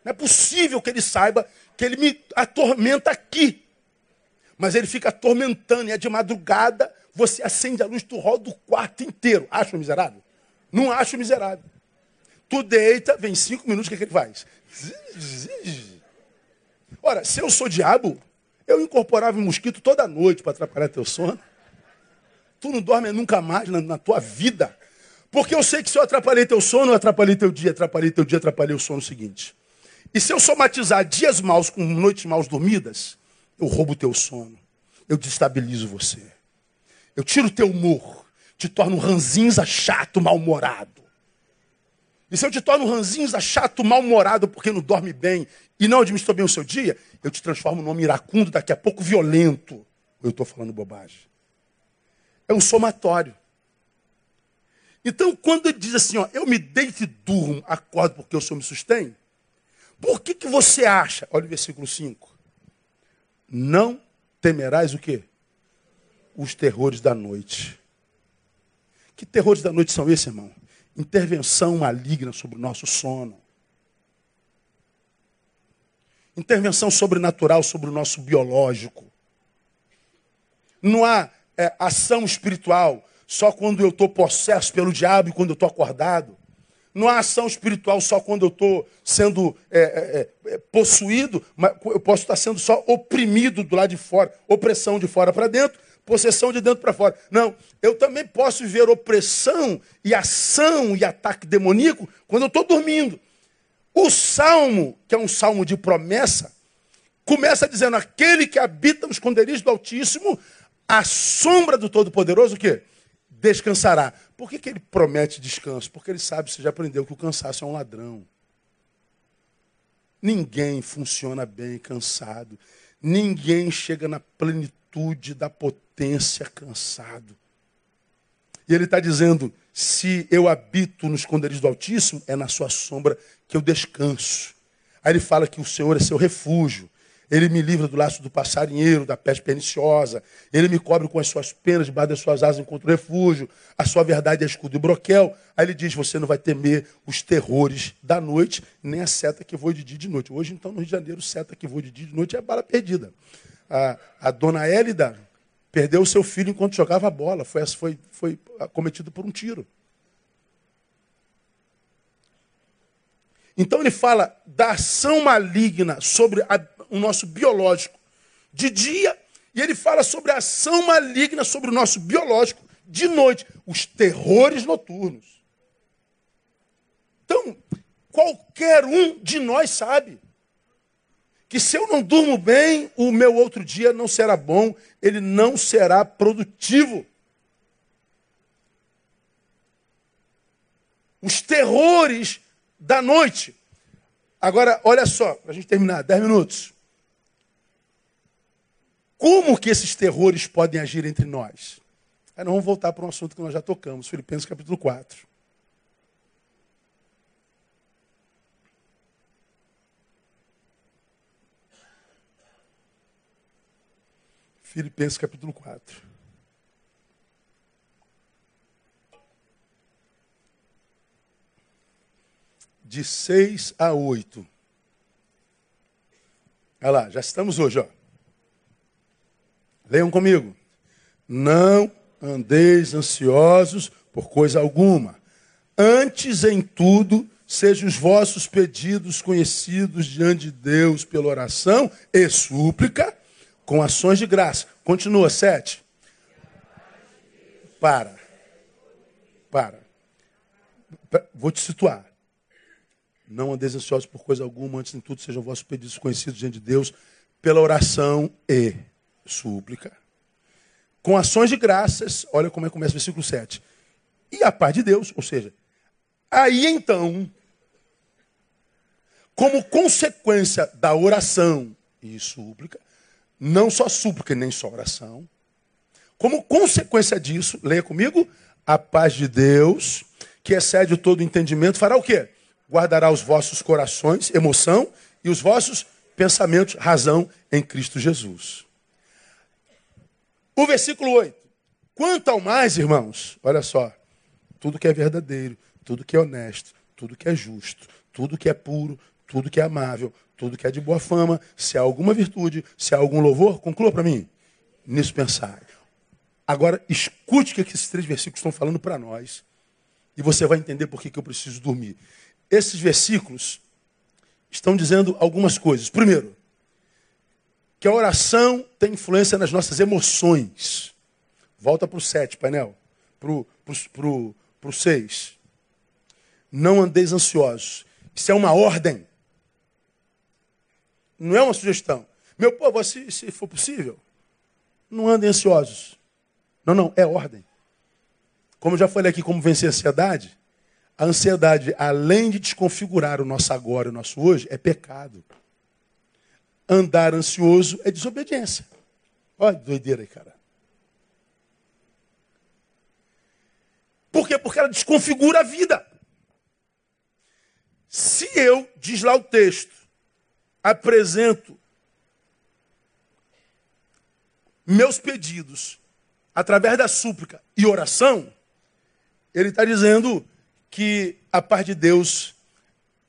Não é possível que ele saiba que ele me atormenta aqui. Mas ele fica atormentando, e é de madrugada, você acende a luz, tu roda o quarto inteiro. Acho miserável? Não acho miserável. Tu deita, vem cinco minutos, o que, é que ele faz? Ora, se eu sou diabo, eu incorporava um mosquito toda noite para atrapalhar teu sono. Tu não dorme nunca mais na, na, tua vida. Porque eu sei que se eu atrapalhei teu sono, eu atrapalhei teu dia, atrapalhei teu dia, atrapalhei o sono seguinte. E se eu somatizar dias maus com noites mal dormidas, eu roubo teu sono. Eu destabilizo você. Eu tiro o teu humor. Te torno ranzinza chato, mal-humorado. E se eu te torno ranzinza chato, mal-humorado, porque não dorme bem e não administrou bem o seu dia, eu te transformo num homem iracundo, daqui a pouco violento. Eu estou falando bobagem. É um somatório. Então, quando ele diz assim, ó, eu me deito e durmo, acordo porque o Senhor me sustém, por que, que você acha? Olha o versículo 5. Não temerás o quê? Os terrores da noite. Que terrores da noite são esses, irmão? Intervenção maligna sobre o nosso sono. Intervenção sobrenatural sobre o nosso biológico. Não há é, ação espiritual só quando eu estou possesso pelo diabo e quando eu estou acordado. Não há ação espiritual só quando eu estou sendo é, é, é, possuído, mas eu posso estar sendo só oprimido do lado de fora, opressão de fora para dentro, possessão de dentro para fora. Não, eu também posso viver opressão e ação e ataque demoníaco quando eu estou dormindo. O salmo, que é um salmo de promessa, começa dizendo: aquele que habita no esconderijo do Altíssimo, a sombra do Todo-Poderoso, o quê? Descansará. Por que, que ele promete descanso? Porque ele sabe, você já aprendeu, que o cansaço é um ladrão. Ninguém funciona bem cansado. Ninguém chega na plenitude da potência cansado. E ele está dizendo: se eu habito no esconderijo do Altíssimo, é na sua sombra que eu descanso. Aí ele fala que o Senhor é seu refúgio. Ele me livra do laço do passarinheiro, da peste perniciosa. Ele me cobre com as suas penas, debaixo das suas asas encontro refúgio. A sua verdade é escudo e broquel. Aí ele diz: Você não vai temer os terrores da noite, nem a seta que voa de dia e de noite. Hoje, então, no Rio de Janeiro, seta que voa de dia e de noite é bala perdida. A, a dona Hélida perdeu o seu filho enquanto jogava a bola. Foi, foi, foi cometido por um tiro. Então ele fala da ação maligna sobre a, o nosso biológico de dia, e ele fala sobre a ação maligna sobre o nosso biológico de noite, os terrores noturnos. Então, qualquer um de nós sabe que se eu não durmo bem, o meu outro dia não será bom, ele não será produtivo. Os terrores da noite. Agora, olha só, para a gente terminar, dez minutos. Como que esses terrores podem agir entre nós? Aí nós vamos voltar para um assunto que nós já tocamos, Filipenses capítulo 4. Filipenses capítulo 4. de 6 a 8. Olha lá, já estamos hoje, ó. Leiam comigo. Não andeis ansiosos por coisa alguma. Antes em tudo, sejam os vossos pedidos conhecidos diante de Deus pela oração e súplica, com ações de graça. Continua, sete. Para. Para. Vou te situar. Não andeis ansiosos por coisa alguma, antes de tudo sejam vossos pedidos conhecidos diante de Deus pela oração e súplica. Com ações de graças, olha como é que começa o versículo 7. E a paz de Deus, ou seja, aí então, como consequência da oração e súplica, não só súplica nem só oração, como consequência disso, leia comigo, a paz de Deus, que excede todo entendimento, fará o quê? guardará os vossos corações, emoção, e os vossos pensamentos, razão, em Cristo Jesus. O versículo 8. Quanto ao mais, irmãos, olha só, tudo que é verdadeiro, tudo que é honesto, tudo que é justo, tudo que é puro, tudo que é amável, tudo que é de boa fama, se há alguma virtude, se há algum louvor, conclua para mim. Nisso pensar. Agora, escute o que esses três versículos estão falando para nós. E você vai entender por que, eu preciso dormir. Esses versículos estão dizendo algumas coisas. Primeiro, que a oração tem influência nas nossas emoções. Volta para o 7, painel. Para o 6. Não andeis ansiosos. Isso é uma ordem. Não é uma sugestão. Meu povo, se, se for possível, não andem ansiosos. Não, não, é ordem. Como eu já falei aqui, como vencer a ansiedade, a ansiedade, além de desconfigurar o nosso agora e o nosso hoje, é pecado. Andar ansioso é desobediência. Olha que doideira aí, cara. Por quê? Porque ela desconfigura a vida. Se eu, diz lá o texto, apresento meus pedidos através da súplica e oração, ele está dizendo que a paz de Deus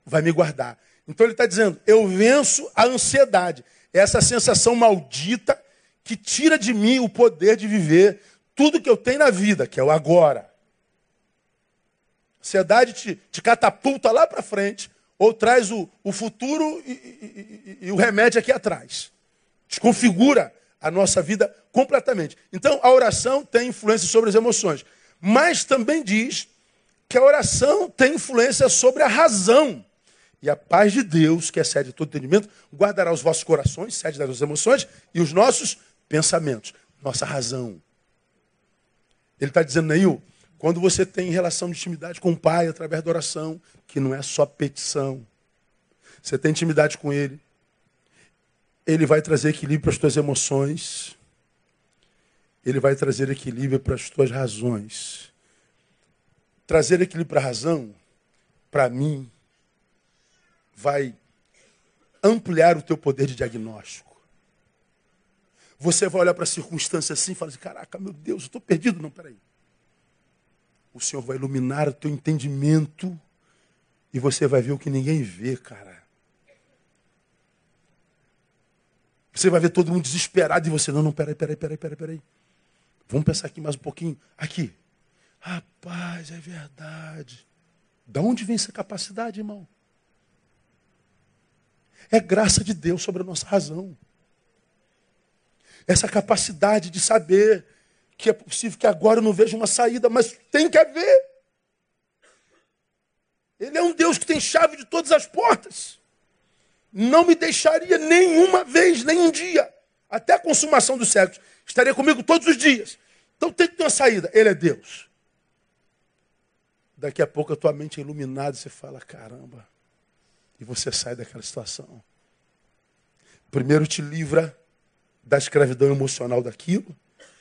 vai me guardar. Então ele está dizendo: eu venço a ansiedade, essa sensação maldita que tira de mim o poder de viver tudo que eu tenho na vida, que é o agora. A ansiedade te, te catapulta lá para frente, ou traz o, o futuro e, e, e, e o remédio aqui atrás. Desconfigura a nossa vida completamente. Então, a oração tem influência sobre as emoções. Mas também diz que a oração tem influência sobre a razão. E a paz de Deus, que excede todo entendimento, guardará os vossos corações, sede das emoções e os nossos pensamentos. nossa razão. Ele está dizendo, Neil, quando você tem relação de intimidade com o Pai através da oração, que não é só petição, você tem intimidade com Ele, Ele vai trazer equilíbrio para as tuas emoções, Ele vai trazer equilíbrio para as tuas razões. Trazer equilíbrio para a razão, para mim, vai ampliar o teu poder de diagnóstico. Você vai olhar para a circunstância assim e falar assim, caraca, meu Deus, eu estou perdido. Não, peraí. O Senhor vai iluminar o teu entendimento e você vai ver o que ninguém vê, cara. Você vai ver todo mundo desesperado e você, não, não, peraí, peraí, peraí, peraí, peraí. Vamos pensar aqui mais um pouquinho. Aqui. Rapaz, é verdade. Da onde vem essa capacidade, irmão? É graça de Deus sobre a nossa razão. Essa capacidade de saber que é possível que agora eu não veja uma saída, mas tem que haver. Ele é um Deus que tem chave de todas as portas. Não me deixaria nenhuma vez, nem um dia, até a consumação dos séculos. Estaria comigo todos os dias. Então tem que ter uma saída. Ele é Deus. Daqui a pouco a tua mente é iluminada e você fala: caramba, e você sai daquela situação. Primeiro te livra da escravidão emocional daquilo.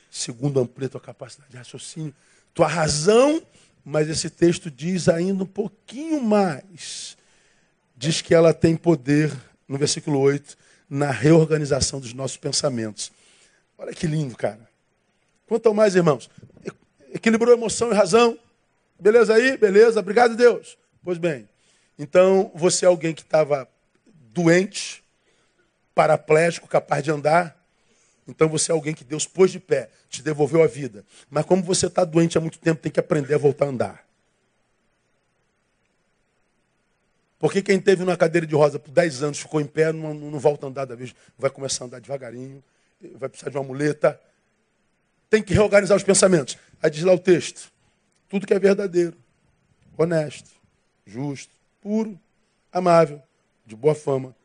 Segundo, amplia tua capacidade de raciocínio, tua razão. Mas esse texto diz ainda um pouquinho mais. Diz que ela tem poder, no versículo 8, na reorganização dos nossos pensamentos. Olha que lindo, cara. Quanto mais, irmãos? Equilibrou emoção e razão. Beleza aí? Beleza. Obrigado, Deus. Pois bem, então, você é alguém que estava doente, paraplégico, capaz de andar. Então, você é alguém que Deus pôs de pé, te devolveu a vida. Mas, como você está doente há muito tempo, tem que aprender a voltar a andar. Porque quem teve numa cadeira de rosa por 10 anos, ficou em pé, não, não volta a andar da vez, vai começar a andar devagarinho, vai precisar de uma muleta. Tem que reorganizar os pensamentos. Aí diz lá o texto: tudo que é verdadeiro, honesto, justo, puro, amável, de boa fama.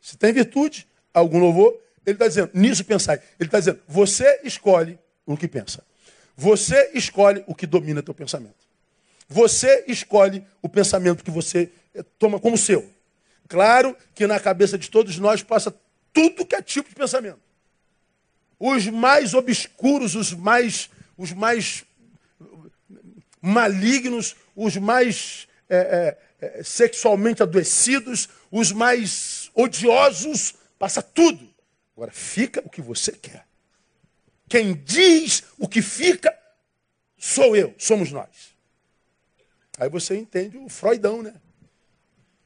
Se tem virtude, algum louvor, ele está dizendo, nisso pensai. Ele está dizendo, você escolhe o que pensa. Você escolhe o que domina teu pensamento. Você escolhe o pensamento que você eh, toma como seu. Claro que na cabeça de todos nós passa tudo que é tipo de pensamento. Os mais obscuros, os mais, os mais malignos, os mais é, é, sexualmente adoecidos, os mais odiosos, passa tudo. Agora, fica o que você quer. Quem diz o que fica, sou eu, somos nós. Aí você entende o Freudão, né?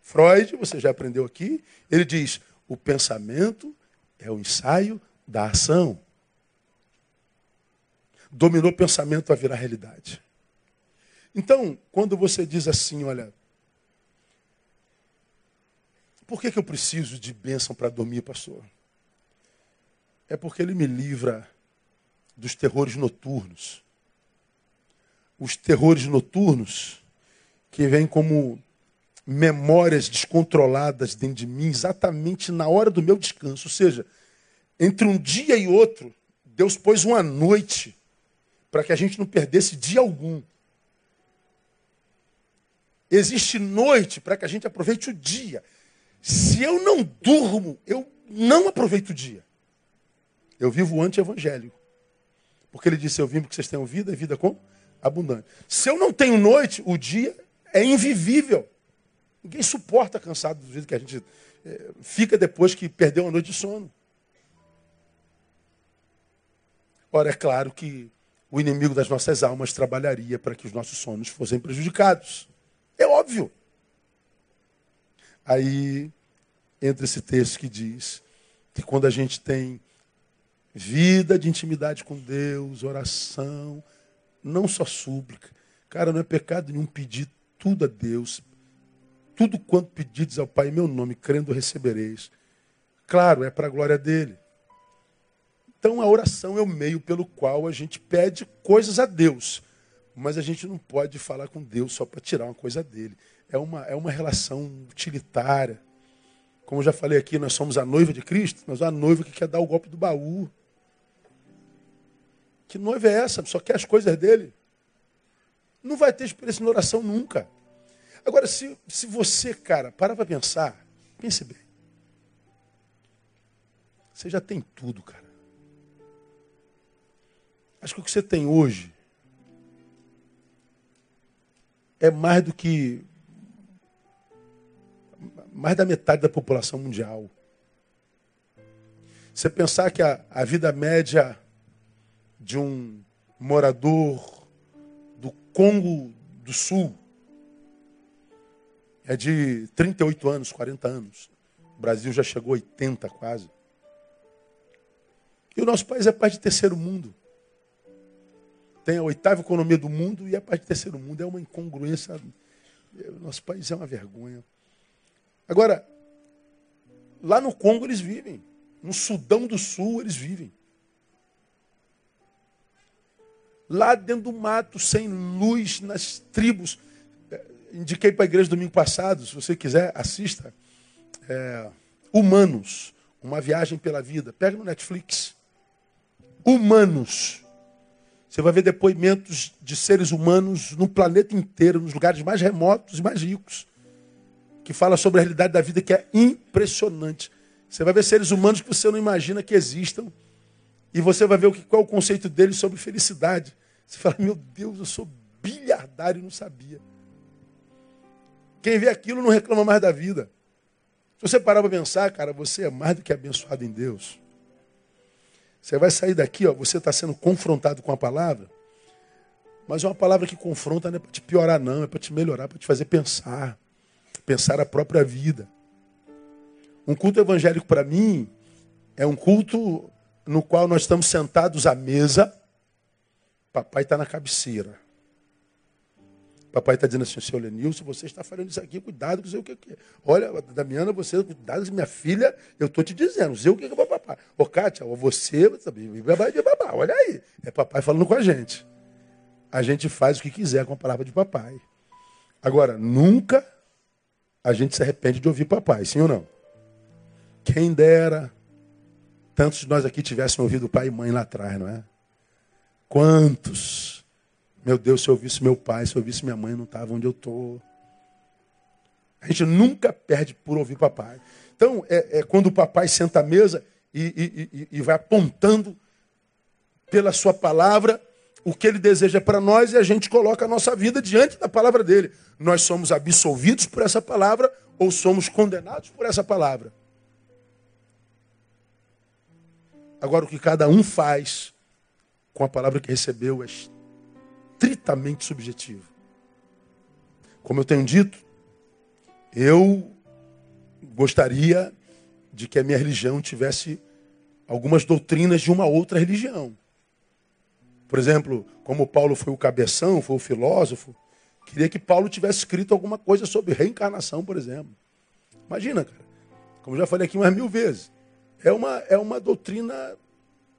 Freud, você já aprendeu aqui, ele diz: o pensamento é o ensaio da ação. Dominou o pensamento a virar realidade. Então, quando você diz assim, olha, por que, que eu preciso de bênção para dormir, pastor? É porque ele me livra dos terrores noturnos. Os terrores noturnos que vêm como memórias descontroladas dentro de mim, exatamente na hora do meu descanso. Ou seja, entre um dia e outro, Deus pôs uma noite para que a gente não perdesse dia algum. Existe noite para que a gente aproveite o dia. Se eu não durmo, eu não aproveito o dia. Eu vivo anti-evangélico. Porque ele disse: Eu vim porque vocês tenham vida e vida com abundante. Se eu não tenho noite, o dia é invivível. Ninguém suporta cansado do jeito que a gente é, fica depois que perdeu uma noite de sono. Ora, é claro que o inimigo das nossas almas trabalharia para que os nossos sonhos fossem prejudicados. É óbvio. Aí entra esse texto que diz que quando a gente tem vida de intimidade com Deus, oração, não só súplica, cara, não é pecado nenhum pedir tudo a Deus, tudo quanto pedides ao Pai em meu nome, crendo recebereis. Claro, é para a glória dele. Então a oração é o meio pelo qual a gente pede coisas a Deus. Mas a gente não pode falar com Deus só para tirar uma coisa dele. É uma, é uma relação utilitária. Como eu já falei aqui, nós somos a noiva de Cristo, mas a noiva que quer dar o golpe do baú. Que noiva é essa? Só quer as coisas dele. Não vai ter experiência na oração nunca. Agora, se, se você, cara, parar para pensar, pense bem. Você já tem tudo, cara. Acho que o que você tem hoje é mais do que mais da metade da população mundial. Você pensar que a, a vida média de um morador do Congo do Sul é de 38 anos, 40 anos. O Brasil já chegou a 80 quase. E o nosso país é país de terceiro mundo. Tem a oitava economia do mundo e é país de terceiro mundo. É uma incongruência. O nosso país é uma vergonha. Agora, lá no Congo eles vivem. No Sudão do Sul eles vivem. Lá dentro do mato, sem luz, nas tribos. É, indiquei para a igreja domingo passado, se você quiser, assista. É, Humanos, uma viagem pela vida. Pega no Netflix. Humanos. Você vai ver depoimentos de seres humanos no planeta inteiro, nos lugares mais remotos e mais ricos, que fala sobre a realidade da vida que é impressionante. Você vai ver seres humanos que você não imagina que existam. E você vai ver o que, qual é o conceito deles sobre felicidade. Você fala, meu Deus, eu sou bilhardário e não sabia. Quem vê aquilo não reclama mais da vida. Se você parar para pensar, cara, você é mais do que abençoado em Deus. Você vai sair daqui, ó, você está sendo confrontado com a palavra, mas é uma palavra que confronta não é para te piorar, não, é para te melhorar, para te fazer pensar, pensar a própria vida. Um culto evangélico para mim é um culto no qual nós estamos sentados à mesa, papai está na cabeceira. Papai está dizendo assim, senhor Lenilson, você está falando isso aqui, cuidado, sei o que, é. Olha, Damiana, você, cuidado, minha filha, eu estou te dizendo, sei o que é papai. Ô, Kátia, você, babá, olha aí. É papai falando com a gente. A gente faz o que quiser com a palavra de papai. Agora, nunca a gente se arrepende de ouvir papai, sim ou não? Quem dera tantos de nós aqui tivessem ouvido pai e mãe lá atrás, não é? Quantos? Meu Deus, se eu ouvisse meu pai, se eu ouvisse minha mãe, não estava onde eu estou. A gente nunca perde por ouvir papai. Então, é, é quando o papai senta à mesa e, e, e, vai apontando pela sua palavra o que ele deseja para nós e a gente coloca a nossa vida diante da palavra dele. Nós somos absolvidos por essa palavra ou somos condenados por essa palavra. Agora, o que cada um faz com a palavra que recebeu é estritamente subjetivo. Como eu tenho dito, eu gostaria de que a minha religião tivesse algumas doutrinas de uma outra religião. Por exemplo, como Paulo foi o cabeção, foi o filósofo, queria que Paulo tivesse escrito alguma coisa sobre reencarnação, por exemplo. Imagina, cara. Como já falei aqui umas mil vezes. É uma, é uma doutrina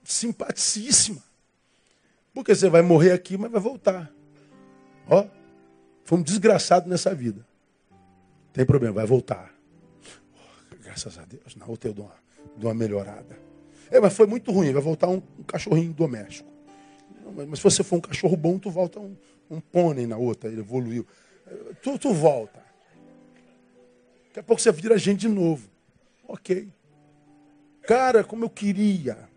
simpaticíssima. Porque você vai morrer aqui, mas vai voltar. Ó, foi um desgraçado nessa vida. Tem problema, vai voltar. Oh, graças a Deus. Na outra eu dou uma, dou uma melhorada. É, mas foi muito ruim, vai voltar um, um cachorrinho doméstico. Mas, mas, se você for um cachorro bom, tu volta um, um pônei na outra, ele evoluiu. Tu, tu volta. Daqui a pouco você vira gente de novo. Ok. Cara, como eu queria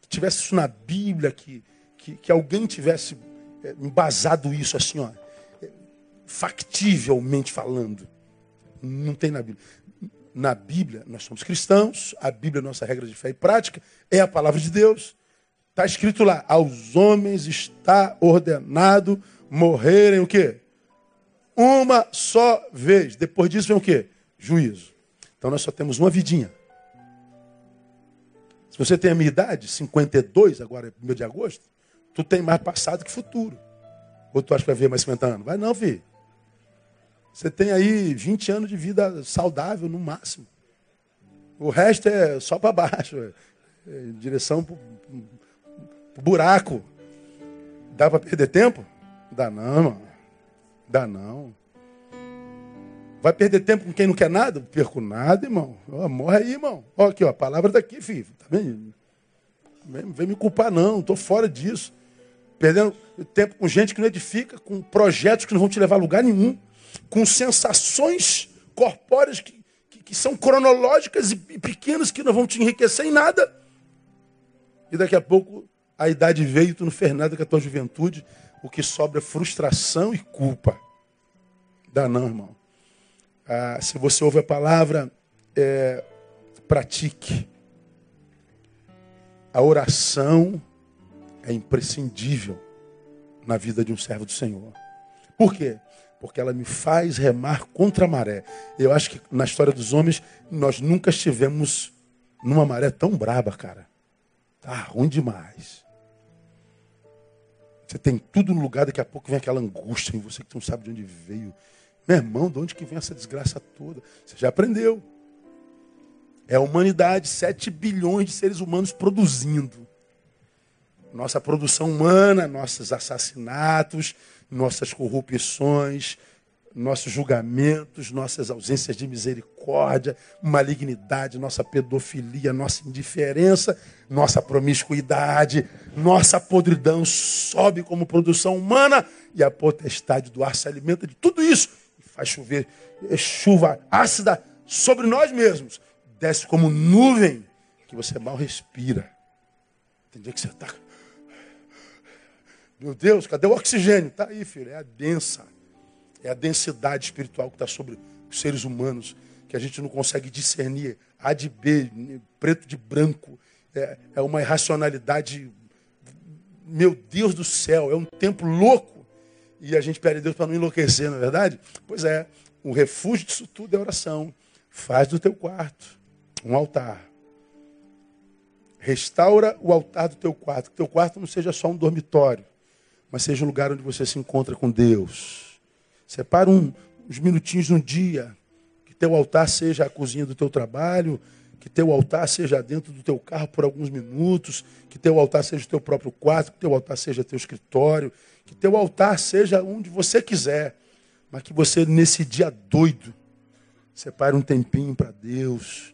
que tivesse isso na Bíblia, que, que, que alguém tivesse é, embasado isso assim, ó, factivelmente falando. Não tem na Bíblia. Na Bíblia, nós somos cristãos, a Bíblia é nossa regra de fé e prática, é a palavra de Deus. Está escrito lá, aos homens está ordenado morrerem o quê? Uma só vez. Depois disso vem o quê? Juízo. Então nós só temos uma vidinha. Se você tem a minha idade, 52, agora é 1 de agosto, tu tem mais passado que futuro. Ou tu acha que vai ver mais 50 anos? Vai não, filho. Você tem aí 20 anos de vida saudável no máximo. O resto é só para baixo. É, é, direção para o buraco. Dá para perder tempo? Dá não, mano. Dá não. Vai perder tempo com quem não quer nada? Perco nada, irmão. morre aí, irmão. Ó, aqui, ó, a palavra está aqui, filho. Tá vendo? Vem, vem me culpar, não, estou fora disso. Perdendo tempo com gente que não edifica, com projetos que não vão te levar a lugar nenhum, com sensações corpóreas que, que, que são cronológicas e pequenas que não vão te enriquecer em nada. E daqui a pouco a idade veio, tu não fez nada com a tua juventude, o que sobra é frustração e culpa. Dá não, irmão. Ah, se você ouve a palavra, é, pratique. A oração é imprescindível na vida de um servo do Senhor. Por quê? Porque ela me faz remar contra a maré. Eu acho que na história dos homens, nós nunca estivemos numa maré tão braba, cara. Tá ruim demais. Você tem tudo no lugar, daqui a pouco vem aquela angústia em você que não sabe de onde veio. Meu irmão, de onde que vem essa desgraça toda? Você já aprendeu. É a humanidade, 7 bilhões de seres humanos produzindo. Nossa produção humana, nossos assassinatos, nossas corrupções, nossos julgamentos, nossas ausências de misericórdia, malignidade, nossa pedofilia, nossa indiferença, nossa promiscuidade, nossa podridão sobe como produção humana e a potestade do ar se alimenta de tudo isso e faz chover chuva ácida sobre nós mesmos. Desce como nuvem que você mal respira. Tem dia que você está. Meu Deus, cadê o oxigênio? Está aí, filho, é a densa é a densidade espiritual que está sobre os seres humanos, que a gente não consegue discernir A de B, preto de branco. É, é uma irracionalidade. Meu Deus do céu, é um tempo louco. E a gente pede a Deus para não enlouquecer, não é verdade? Pois é, o refúgio disso tudo é oração. Faz do teu quarto um altar. Restaura o altar do teu quarto. Que teu quarto não seja só um dormitório, mas seja um lugar onde você se encontra com Deus Separa um, uns minutinhos no dia. Que teu altar seja a cozinha do teu trabalho, que teu altar seja dentro do teu carro por alguns minutos, que teu altar seja o teu próprio quarto, que teu altar seja teu escritório, que teu altar seja onde você quiser, mas que você nesse dia doido separe um tempinho para Deus,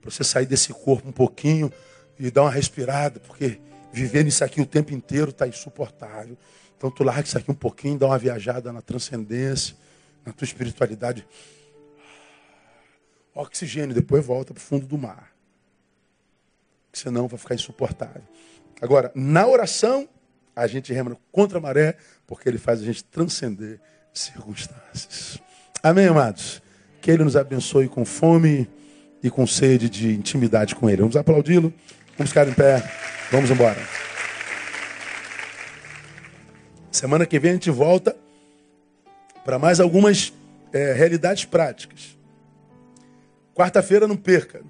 para você sair desse corpo um pouquinho e dar uma respirada, porque viver nisso aqui o tempo inteiro está insuportável. Então tu larga isso aqui um pouquinho, dá uma viajada na transcendência, na tua espiritualidade. Oxigênio, depois volta para o fundo do mar. Senão vai ficar insuportável. Agora, na oração, a gente rema contra a maré, porque ele faz a gente transcender circunstâncias. Amém, amados? Que ele nos abençoe com fome e com sede de intimidade com ele. Vamos aplaudi-lo, vamos ficar em pé, vamos embora. Semana que vem a gente volta para mais algumas é, realidades práticas. Quarta-feira não perca.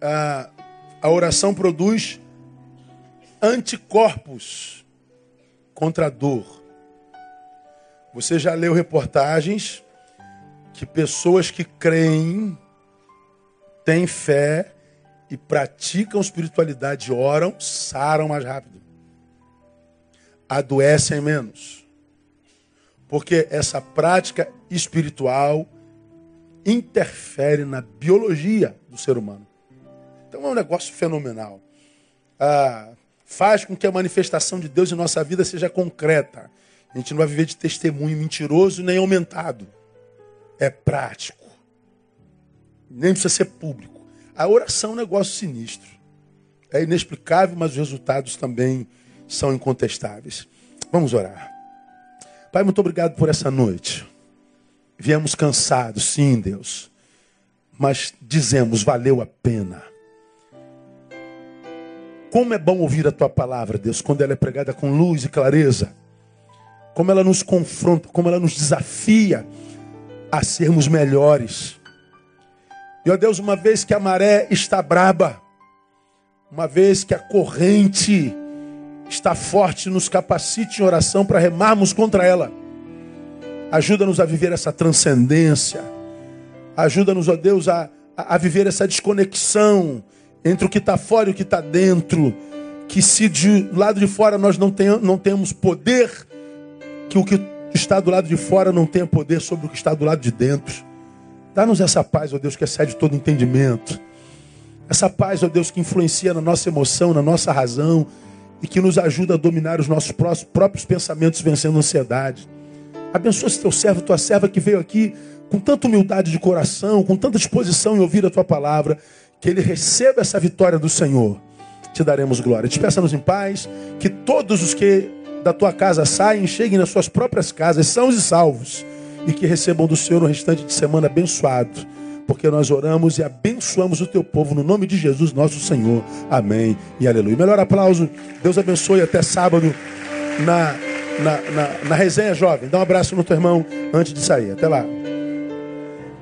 A, a oração produz anticorpos contra a dor. Você já leu reportagens que pessoas que creem, têm fé e praticam espiritualidade, oram, saram mais rápido adoecem menos. Porque essa prática espiritual interfere na biologia do ser humano. Então é um negócio fenomenal. Ah, faz com que a manifestação de Deus em nossa vida seja concreta. A gente não vai viver de testemunho mentiroso nem aumentado. É prático. Nem precisa ser público. A oração é um negócio sinistro. É inexplicável, mas os resultados também são incontestáveis. Vamos orar. Pai, muito obrigado por essa noite. Viemos cansados, sim, Deus. Mas dizemos, valeu a pena. Como é bom ouvir a tua palavra, Deus, quando ela é pregada com luz e clareza. Como ela nos confronta, como ela nos desafia a sermos melhores. E ó Deus, uma vez que a maré está braba, uma vez que a corrente está forte, nos capacite em oração para remarmos contra ela. Ajuda-nos a viver essa transcendência. Ajuda-nos, ó Deus, a, a viver essa desconexão entre o que está fora e o que está dentro. Que se de lado de fora nós não, tenhamos, não temos poder, que o que está do lado de fora não tenha poder sobre o que está do lado de dentro. Dá-nos essa paz, ó Deus, que excede todo entendimento. Essa paz, ó Deus, que influencia na nossa emoção, na nossa razão e que nos ajuda a dominar os nossos próprios pensamentos, vencendo a ansiedade. Abençoa esse teu servo, tua serva que veio aqui com tanta humildade de coração, com tanta disposição em ouvir a tua palavra, que ele receba essa vitória do Senhor. Te daremos glória. Despeça-nos em paz, que todos os que da tua casa saem, cheguem nas suas próprias casas, sãos e salvos, e que recebam do Senhor o restante de semana abençoado porque nós oramos e abençoamos o teu povo no nome de Jesus, nosso Senhor. Amém e aleluia. Melhor aplauso. Deus abençoe até sábado na, na, na, na resenha jovem. Dá um abraço no teu irmão antes de sair. Até lá.